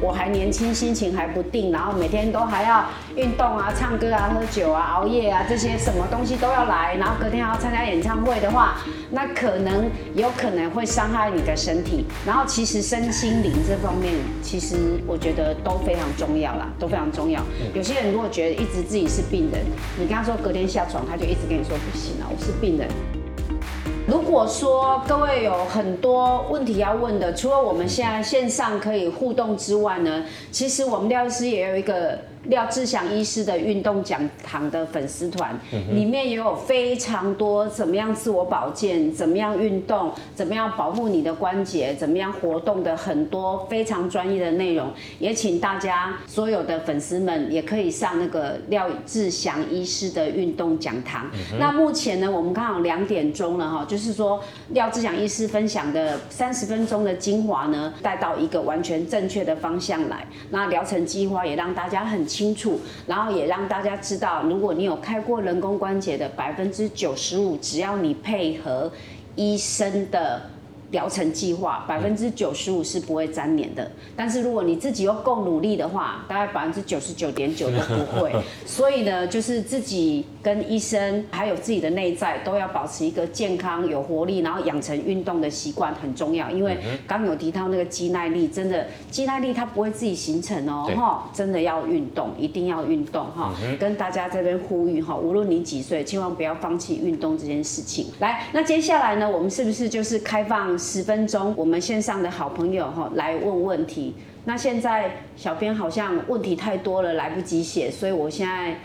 我还年轻，心情还不定，然后每天都还要运动啊、唱歌啊、喝酒啊、熬夜啊，这些什么东西都要来，然后隔天还要参加演唱会的话，那可能有可能会伤害你的身体。然后其实身心灵这方面，其实我觉得都非常重要啦，都非常重要。有些人如果觉得一直自己是病人，你跟他说隔天下床，他就一直跟你说不行啊，我是病人。如果说各位有很多问题要问的，除了我们现在线上可以互动之外呢，其实我们廖医师也有一个廖志祥医师的运动讲堂的粉丝团，里面也有非常多怎么样自我保健、怎么样运动、怎么样保护你的关节、怎么样活动的很多非常专业的内容，也请大家所有的粉丝们也可以上那个廖志祥医师的运动讲堂。那目前呢，我们刚好两点钟了哈，就是说廖志祥医师分享的三十分钟的精华呢，带到一个完全正确的方向来。那疗程计划也让大家很清楚，然后也让大家知道，如果你有开过人工关节的，百分之九十五，只要你配合医生的。疗程计划百分之九十五是不会粘连的，但是如果你自己又够努力的话，大概百分之九十九点九都不会。所以呢，就是自己跟医生还有自己的内在都要保持一个健康、有活力，然后养成运动的习惯很重要。因为刚有提到那个肌耐力，真的肌耐力它不会自己形成哦，哈，真的要运动，一定要运动哈。跟大家这边呼吁哈，无论你几岁，千万不要放弃运动这件事情。来，那接下来呢，我们是不是就是开放？十分钟，我们线上的好朋友哈来问问题。那现在小编好像问题太多了，来不及写，所以我现在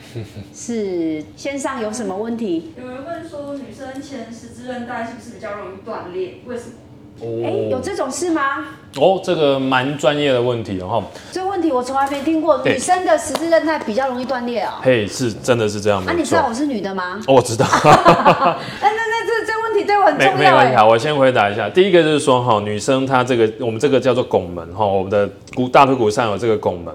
是线上有什么问题？有人问说，女生前十字韧带是不是比较容易断裂？为什么？哎，有这种事吗？哦，这个蛮专业的问题哦。哈。这个问题我从来没听过，女生的十字韧带比较容易断裂哦。嘿，是真的是这样。啊，你知道我是女的吗？哦我知道。那 那那这这问题对我很重要。没没问题，好，我先回答一下。第一个就是说，哈，女生她这个我们这个叫做拱门哈，我们的骨大腿骨上有这个拱门，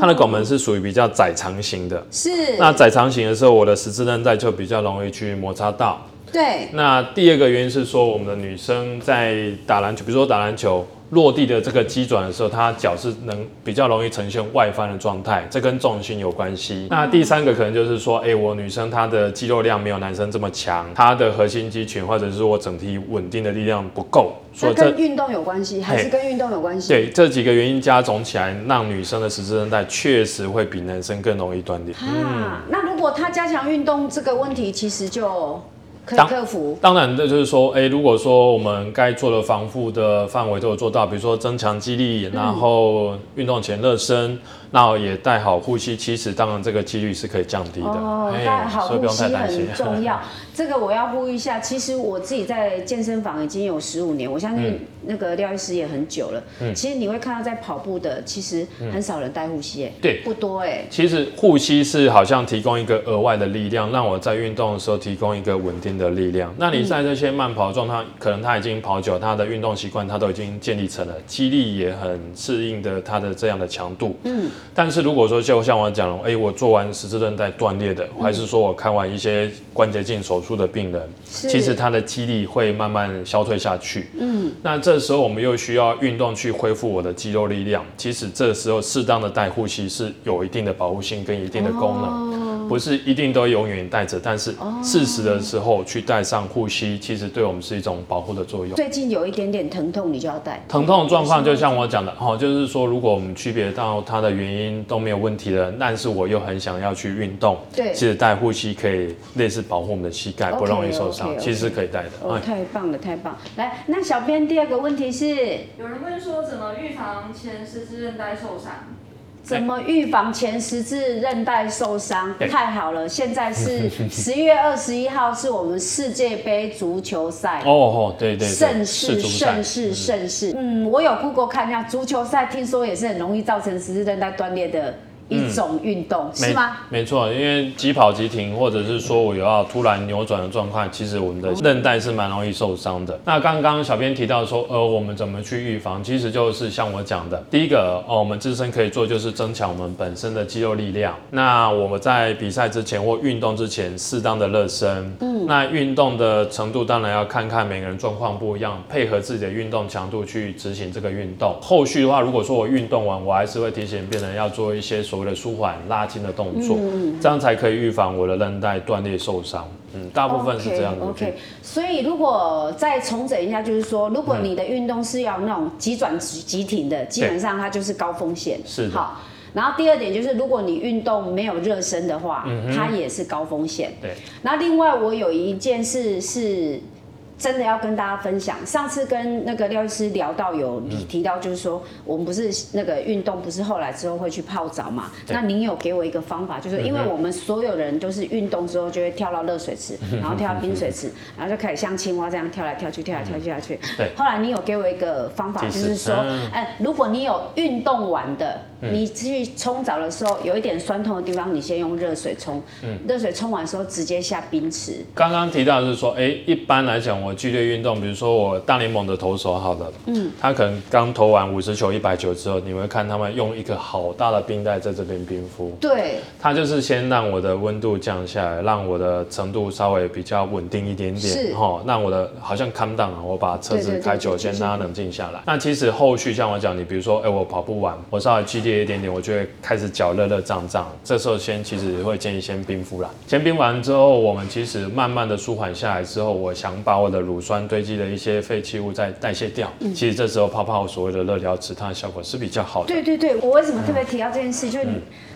它的拱门是属于比较窄长型的。是。那窄长型的时候，我的十字韧带就比较容易去摩擦到。对，那第二个原因是说，我们的女生在打篮球，比如说打篮球落地的这个机转的时候，她脚是能比较容易呈现外翻的状态，这跟重心有关系。那第三个可能就是说，哎，我女生她的肌肉量没有男生这么强，她的核心肌群或者是我整体稳定的力量不够，所以跟运动有关系，还是跟运动有关系？对，这几个原因加总起来，让女生的十字韧带确实会比男生更容易断裂。啊，那如果她加强运动，这个问题其实就。可以克服。当然，这就是说，哎，如果说我们该做的防护的范围都有做到，比如说增强肌力，然后运动前热身。那也带好呼吸，其实当然这个几率是可以降低的。哦，带好呼吸很重要。这个我要呼吁一下，其实我自己在健身房已经有十五年，我相信那个廖医师也很久了。嗯，其实你会看到在跑步的，其实很少人带护膝，哎，对，不多哎。其实护膝是好像提供一个额外的力量，让我在运动的时候提供一个稳定的力量。那你在这些慢跑状态，可能他已经跑久，他的运动习惯他都已经建立成了，肌力也很适应的他的这样的强度。嗯。但是如果说就像我讲了，哎，我做完十字韧带断裂的，还是说我看完一些关节镜手术的病人，其实他的肌力会慢慢消退下去。嗯，那这时候我们又需要运动去恢复我的肌肉力量。其实这时候适当的带护膝是有一定的保护性跟一定的功能，不是一定都永远带着，但是适时的时候去戴上护膝，其实对我们是一种保护的作用。最近有一点点疼痛，你就要戴。疼痛的状况就像我讲的，哦，就是说如果我们区别到它的原因。都没有问题的，但是我又很想要去运动。对，其实戴护膝可以类似保护我们的膝盖，不容易受伤，其实是可以戴的。哦，太棒了，太棒！来，那小编第二个问题是，有人问说怎么预防前十字韧带受伤？怎么预防前十字韧带受伤？太好了，现在是 十月二十一号，是我们世界杯足球赛。哦哦，对对，盛世盛世盛世。嗯，我有 Google 看一下足球赛，听说也是很容易造成十字韧带断裂的一种运动，是吗？没错，因为急跑急停，或者是说我有要突然扭转的状况，其实我们的韧带是蛮容易受伤的。那刚刚小编提到说，呃，我们怎么去预防？其实就是像我讲的，第一个哦，我们自身可以做就是增强我们本身的肌肉力量。那我们在比赛之前或运动之前，适当的热身。嗯，那运动的程度当然要看看每个人状况不一样，配合自己的运动强度去执行这个运动。后续的话，如果说我运动完，我还是会提醒病人要做一些所谓的舒缓拉筋的动作，这样才可以预防我的韧带断裂受伤。嗯，大部分是这样子。OK，, 所以如果再重整一下，就是说，如果你的运动是要那种急转急急停的，基本上它就是高风险。是的好，然后第二点就是，如果你运动没有热身的话，它也是高风险。对，然后另外我有一件事是。真的要跟大家分享，上次跟那个廖医师聊到有你提到，就是说我们不是那个运动，不是后来之后会去泡澡嘛？那您有给我一个方法，就是因为我们所有人都是运动之后就会跳到热水池，然后跳到冰水池，然后就开始像青蛙这样跳来跳去，跳来跳去。对。后来你有给我一个方法，就是说嗯，哎，如果你有运动完的，你去冲澡的时候有一点酸痛的地方，你先用热水冲，嗯。热水冲完之后直接下冰池。刚刚提到的是说，哎、一般来讲，我剧烈运动，比如说我大联盟的投手，好了，嗯，他可能刚投完五十球、一百球之后，你会看他们用一个好大的冰袋在这边冰敷，对，他就是先让我的温度降下来，让我的程度稍微比较稳定一点是。点，哈，让我的好像 calm down 啊，我把车子开久，先让它冷静下来。那其实后续像我讲，你比如说，哎、我跑步完，我稍微剧烈一点点，我就会开始脚热热胀胀，这时候先其实会建议先冰敷啦。先冰完之后，我们其实慢慢的舒缓下来之后，我想把我的乳酸堆积的一些废弃物再代谢掉。嗯其实这时候泡泡所谓的热疗池，它的效果是比较好的。对对对，我为什么特别提到这件事？就是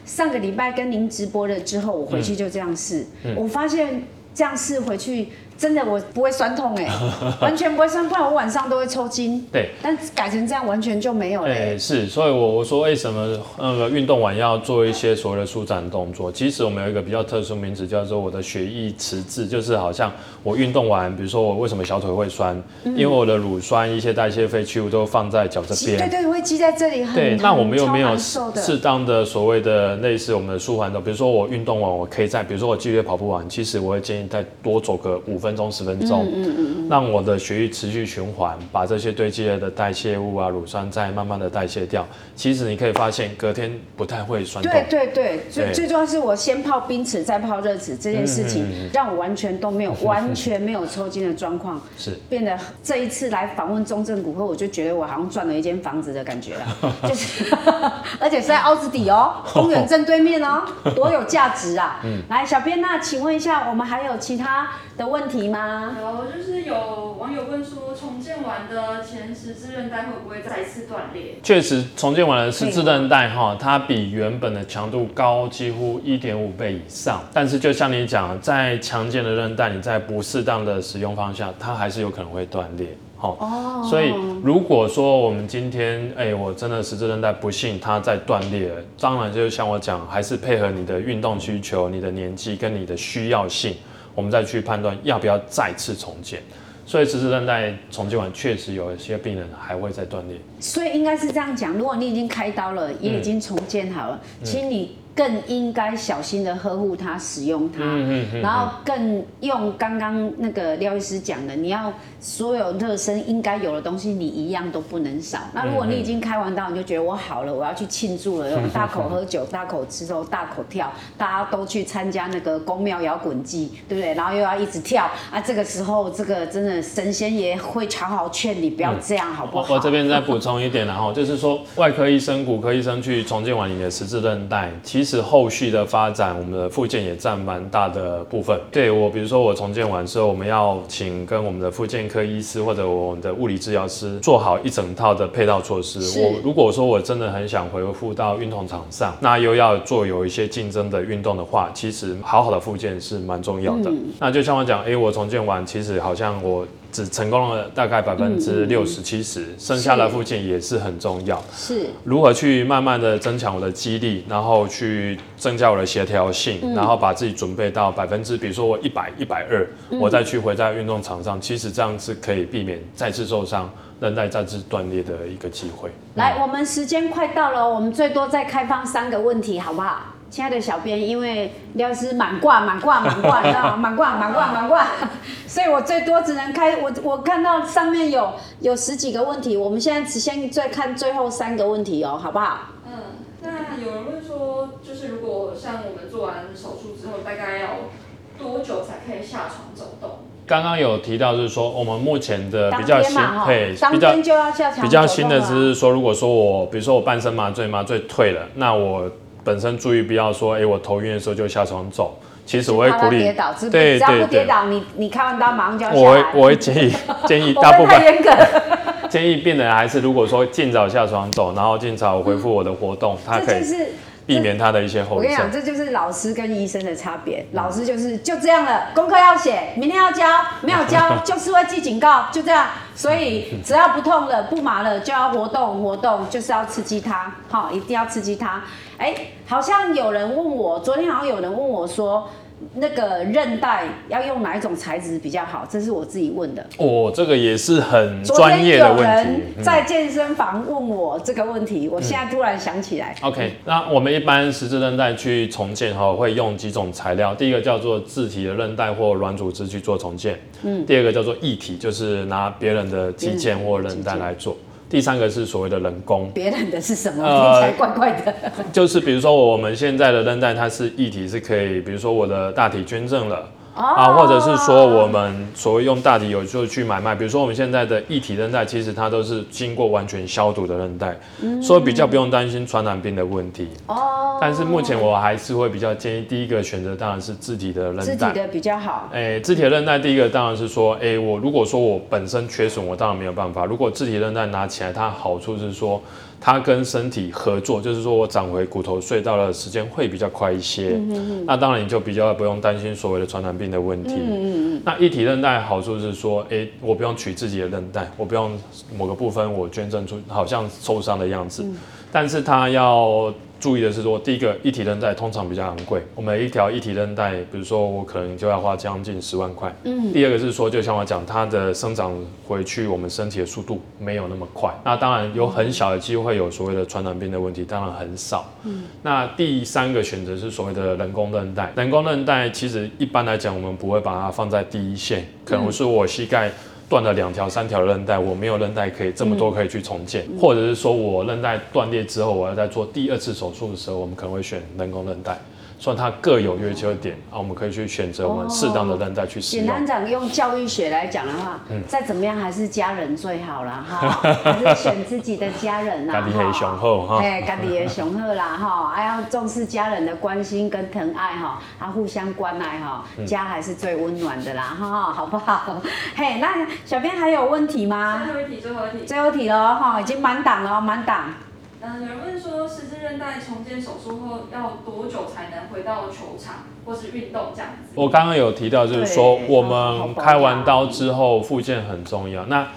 上个礼拜跟您直播了之后，我回去就这样试，我发现这样试回去真的我不会酸痛哎，完全不会酸，不然我晚上都会抽筋。对。但改成这样完全就没有了哎、欸。是，所以我我说为什么那个运动完要做一些所谓的舒展动作？其实我们有一个比较特殊名词，叫做我的血液迟滞，就是好像我运动完，比如说我为什么小腿会酸，因为我的乳酸一些代谢废弃物都放在脚这边。积对对，会积在这里，很对，那我们又没有适当的所谓的类似我们的舒缓的，比如说我运动完，我可以在比如说我剧烈跑步完，其实我会建议再多走个五分钟十分钟，嗯嗯嗯，让我的血液持续循环，把这些堆积了的代谢物啊、乳酸再慢慢的代谢掉。其实你可以发现隔天不太会酸痛。对对对，最最重要是我先泡冰池再泡热池这件事情，让我完全都没有完全没有抽筋的状况，是。变得这一次来访问中正骨科，我就觉得我好像赚了一间房子的感觉了，就是 而且是在凹子底哦，公园正对面哦，多有价值啊！嗯。来，小编，那请问一下，我们还有其他的问题吗？有就是有网友问说，重建完的前十字韧带会不会再次断裂？确实，重建完的十字韧带哈，它比原本的强度高几乎一点五倍以上。但是就像你讲，在强健的韧带，你在不适当的使用方向，它还是有可能会断裂。好、哦所以如果说我们今天，哎、我真的十字韧带不幸它在断裂了，当然就像我讲，还是配合你的运动需求、你的年纪跟你的需要性，我们再去判断要不要再次重建。所以十字韧带重建完，确实有一些病人还会再断裂。所以应该是这样讲，如果你已经开刀了，也已经重建好了，其实你更应该小心的呵护它、使用它，嗯嗯然后更用刚刚那个廖医师讲的，你要所有热身应该有的东西，你一样都不能少。那如果你已经开完刀，你就觉得我好了，我要去庆祝了，有大口喝酒、大口吃肉、大口跳，大家都去参加那个宫庙摇滚季，对不对？然后又要一直跳啊，这个时候这个真的神仙也会好好劝你不要这样，好不好？我我这边再补充一点，然后就是说，外科医生、骨科医生去重建完你的十字韧带，其实后续的发展，我们的附件也占蛮大的部分。对我，比如说我重建完之后，我们要请跟我们的附件科医师或者我们的物理治疗师做好一整套的配套措施。我如果说我真的很想回复到运动场上，那又要做有一些竞争的运动的话，其实好好的附件是蛮重要的。那就像我讲，诶，我重建完，其实好像我只成功了大概百分之六十七十，剩下的附件也是很重要。是。如何去慢慢的增强我的肌力，然后去增加我的协调性，然后把自己准备到百分之，比如说我一百、一百二，我再去回在运动场上，其实这样是可以避免再次受伤，韧带再次断裂的一个机会。来，我们时间快到了，我们最多再开放三个问题，好不好？亲爱的小编，因为廖师满挂满挂满挂，你知道吗？满挂满挂满挂，所以我最多只能开我我看到上面有有十几个问题，我们现在只先再看最后三个问题哦，好不好？嗯，那有人问说，就是如果像我们做完手术之后，大概要多久才可以下床走动？刚刚有提到，就是说我们目前的比较新天嘛，哈配，比较当天就要下床比较新的就是说，如果说我比如说我半身麻醉，麻醉退了，那我本身注意不要说，哎、我头晕的时候就下床走。其实我会鼓励他跌倒，只对只要不跌倒，你你开完刀马上就要我会。我会建议 建议大部分格，建议病人还是如果说尽早下床走，然后尽早恢复我的活动，他可以是避免他的一些后遗症我跟你讲，。这就是老师跟医生的差别。老师就是就这样了，功课要写，明天要交，没有交就是会记警告，就这样。所以只要不痛了、不麻了，就要活动活动，就是要刺激他，好，一定要刺激它。哎，好像有人问我，昨天好像有人问我说，那个韧带要用哪一种材质比较好？这是我自己问的。哦，这个也是很专业的问题在健身房问我这个问题，我现在突然想起来。OK，那我们一般十字韧带去重建哈，会用几种材料。第一个叫做自体的韧带或软组织去做重建，嗯，第二个叫做异体，就是拿别人的肌腱或韧带来做。第三个是所谓的人工，别人的是什么？呃听起来怪怪的。就是比如说我们现在的韧带它是一体，是可以，比如说我的大体捐赠了。啊，或者是说我们所谓用大体有就去买卖，比如说我们现在的异体韧带，其实它都是经过完全消毒的韧带，所以比较不用担心传染病的问题。哦，但是目前我还是会比较建议，第一个选择当然是自体的韧带。自体的比较好。诶，自体的韧带，第一个当然是说，诶，我如果说我本身缺损，我当然没有办法。如果自体韧带拿起来，它好处是说，它跟身体合作，就是说我长回骨头隧道的时间会比较快一些。那当然你就比较不用担心所谓的传染病的问题。那一体韧带好处是说，诶，我不用取自己的韧带，我不用某个部分我捐赠出，好像受伤的样子。但是它要注意的是说，第一个一体韧带通常比较昂贵，我们一条一体韧带，比如说我可能就要花将近十万块。嗯。第二个是说，就像我讲，它的生长回去我们身体的速度没有那么快，那当然有很小的机会有所谓的传染病的问题，当然很少。嗯。那第三个选择是所谓的人工韧带，人工韧带其实一般来讲，我们不会把它放在第一线，可能是我膝盖。断了两条、三条韧带，我没有韧带可以这么多可以去重建，或者是说我韧带断裂之后，我要再做第二次手术的时候，我们可能会选人工韧带，所以它各有优缺点啊，我们可以去选择我们适当的韧带去使用。简单讲，用教育学来讲的话，嗯再怎么样还是家人最好啦，哈，还是选自己的家人啦，家己的雄厚哈哎，家己的雄厚啦，哈，还要重视家人的关心跟疼爱哈，啊，互相关爱哈，嗯家还是最温暖的啦，哈，好不好？嘿，那小编还有问题吗？最后一题，最后一题。最后一题喽哈，已经满档了，满档。嗯，有人问说，十字韧带重建手术后要多久才能回到球场或是运动这样子？我刚刚有提到，就是说我们开完刀之后复健很重要。那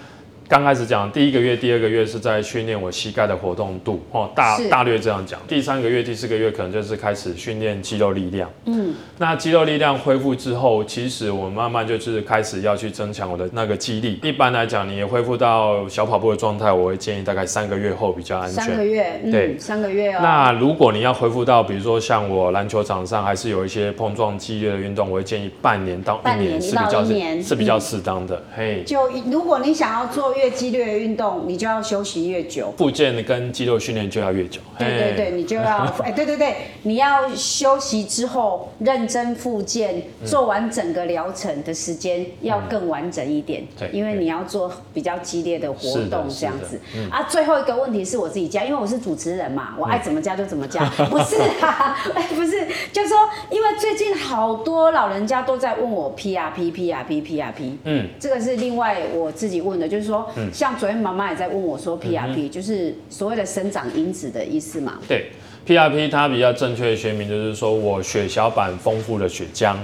刚开始讲第一个月、第二个月是在训练我膝盖的活动度，哦，大大略这样讲。第三个月、第四个月可能就是开始训练肌肉力量。嗯，那肌肉力量恢复之后，其实我慢慢就是开始要去增强我的那个肌力。一般来讲，你也恢复到小跑步的状态，我会建议大概三个月后比较安全三个全。月，嗯，对三个月哦。那如果你要恢复到，比如说像我篮球场上还是有一些碰撞激烈的运动，我会建议半年到一年是比较一年是是比较嗯适当的。嘿，就如果你想要做越激烈的运动，你就要休息越久。复健跟肌肉训练就要越久。对对对，你就要 哎，对对对，你要休息之后认真复健，嗯做完整个疗程的时间要更完整一点，对因为你要做比较激烈的活动这样子。嗯。啊。最后一个问题是我自己加，因为我是主持人嘛，我爱怎么加就怎么加，不是啊，哎 不是，就是说，因为最近好多老人家都在问我 PRP PRP PRP，嗯，这个是另外我自己问的，就是说，像昨天妈妈也在问我说 PRP，、就是所谓的生长因子的意思嘛。对。PRP 它比较正确的学名就是说我血小板丰富的血浆。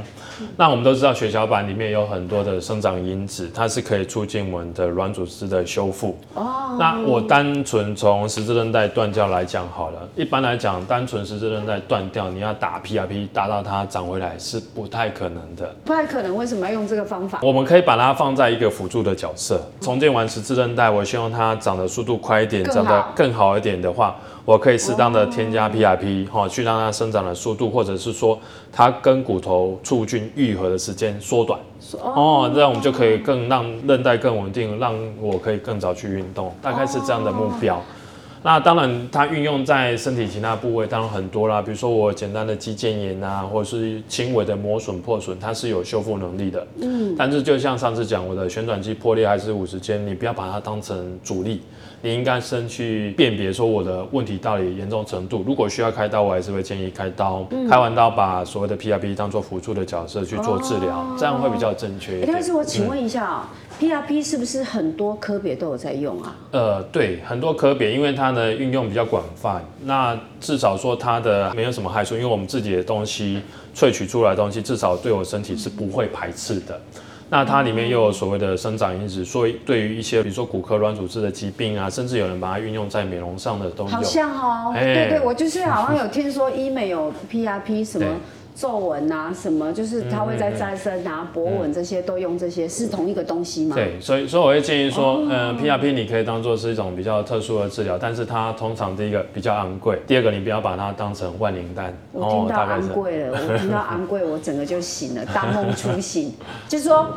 那我们都知道血小板里面有很多的生长因子，它是可以促进我们的软组织的修复。哦，那我单纯从十字韧带断掉来讲好了，一般来讲，单纯十字韧带断掉，你要打 PRP 打到它长回来是不太可能的。不太可能，为什么要用这个方法？我们可以把它放在一个辅助的角色。重建完十字韧带，我希望它长的速度快一点，长得更好一点的话，我可以适当的添加 PRP 哈、去让它生长的速度，或者是说它跟骨头促进愈合的时间缩短。哦，这样我们就可以更让韧带更稳定，让我可以更早去运动，大概是这样的目标。那当然，它运用在身体其他部位当然很多啦，比如说我简单的肌腱炎啊，或者是轻微的磨损破损，它是有修复能力的。嗯，但是就像上次讲，我的旋转肌破裂还是五十肩，你不要把它当成主力，你应该先去辨别说我的问题到底严重程度。如果需要开刀，我还是会建议开刀。开完刀把所谓的 PRP 当做辅助的角色去做治疗，这样会比较正确一点。哎但是我请问一下啊、p 是不是很多科别都有在用啊？呃，对，很多科别，因为它的运用比较广泛，那至少说它的没有什么害处，因为我们自己的东西萃取出来的东西，至少对我身体是不会排斥的。那它里面又有所谓的生长因子，所以对于一些比如说骨科软组织的疾病啊，甚至有人把它运用在美容上的都有。好像哦，哎对对，我就是好像有听说医美有 PRP 什么对皱纹啊，什么就是它会在再生啊、博纹这些都用这些，是同一个东西吗？对，所以所以我会建议说，嗯，PRP 你可以当做是一种比较特殊的治疗，但是它通常第一个比较昂贵，第二个你不要把它当成万灵丹。我听到昂贵了，我听到昂贵，我整个就醒了，大梦初醒。就是说，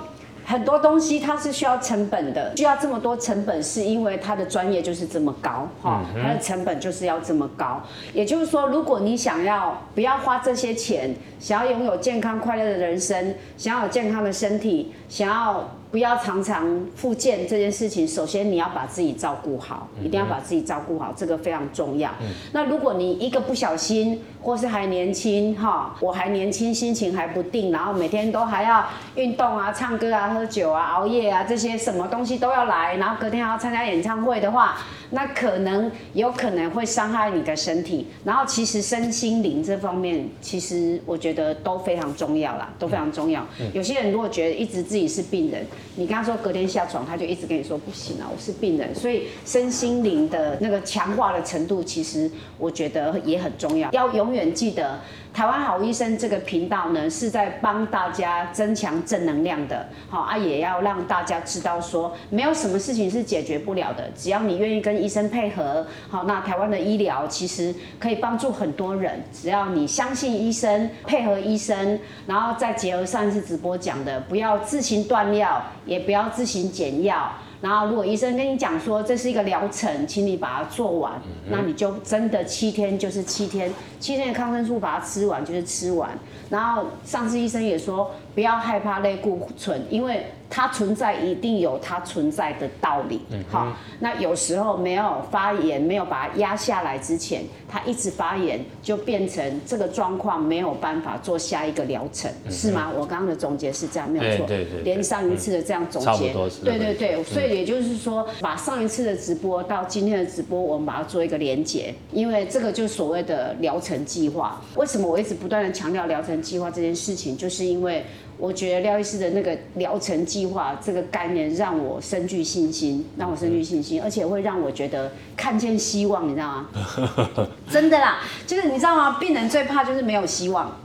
很多东西它是需要成本的，需要这么多成本，是因为它的专业就是这么高，哈，它的成本就是要这么高。也就是说，如果你想要不要花这些钱，想要拥有健康快乐的人生，想要有健康的身体，想要不要常常复健这件事情，首先你要把自己照顾好，一定要把自己照顾好，这个非常重要。那如果你一个不小心，或是还年轻哈，我还年轻，心情还不定，然后每天都还要运动啊、唱歌啊、喝酒啊、熬夜啊，这些什么东西都要来，然后隔天还要参加演唱会的话，那可能有可能会伤害你的身体。然后其实身心灵这方面，其实我觉得都非常重要啦，都非常重要。有些人如果觉得一直自己是病人，你跟他说隔天下床，他就一直跟你说不行啊，我是病人。所以身心灵的那个强化的程度，其实我觉得也很重要。要永远记得，台湾好医生这个频道呢，是在帮大家增强正能量的。好啊，也要让大家知道说，没有什么事情是解决不了的，只要你愿意跟医生配合。好，那台湾的医疗其实可以帮助很多人，只要你相信医生，配合医生，然后再结合上一次直播讲的，不要自行断药，也不要自行减药。然后，如果医生跟你讲说这是一个疗程，请你把它做完，那你就真的七天就是七天，七天的抗生素把它吃完就是吃完。然后上次医生也说，不要害怕类固醇，因为它存在一定有它存在的道理。好，那有时候没有发炎，没有把它压下来之前，它一直发炎，就变成这个状况没有办法做下一个疗程，是吗？我刚刚的总结是这样，没有错。哎对对对连上一次的这样总结对对对，所以也就是说，把上一次的直播到今天的直播，我们把它做一个连结，因为这个就是所谓的疗程计划。为什么我一直不断的强调疗程计划这件事情，就是因为我觉得廖医师的那个疗程计划这个概念让我深具信心，让我深具信心，而且会让我觉得看见希望，你知道吗？真的啦，就是你知道吗？病人最怕就是没有希望。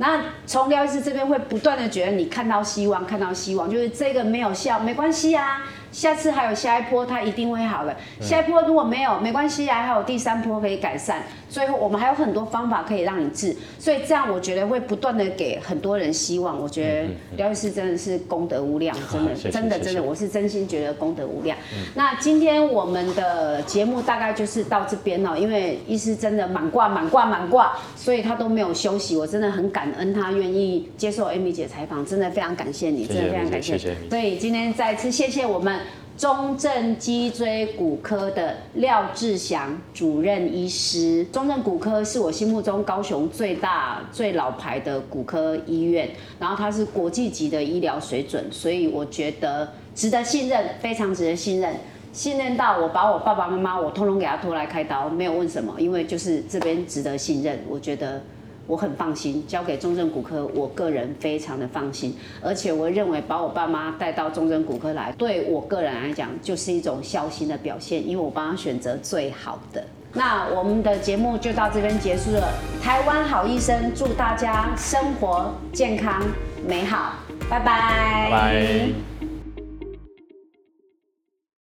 那从廖医师这边会不断的觉得你看到希望，看到希望，就是这个没有效没关系啊，下次还有下一波，它一定会好的。下一波如果没有没关系啊，还有第三波可以改善。最后我们还有很多方法可以让你治，所以这样我觉得会不断的给很多人希望。我觉得廖医师真的是功德无量，真的真的真的，我是真心觉得功德无量。那今天我们的节目大概就是到这边了，因为医师真的满挂满挂满挂，所以他都没有休息，我真的很感恩他愿意接受 Amy 姐采访，真的非常感谢你，真的非常感谢。所以今天再次谢谢我们中正脊椎骨科的廖志祥主任医师。中正骨科是我心目中高雄最大、最老牌的骨科医院，然后它是国际级的医疗水准，所以我觉得值得信任，非常值得信任。信任到我把我爸爸妈妈，我通通给他拖来开刀，没有问什么，因为就是这边值得信任，我觉得我很放心，交给中正骨科，我个人非常的放心，而且我认为把我爸妈带到中正骨科来，对我个人来讲就是一种孝心的表现，因为我帮他选择最好的。那我们的节目就到这边结束了，台湾好医生祝大家生活健康美好，拜拜，拜拜。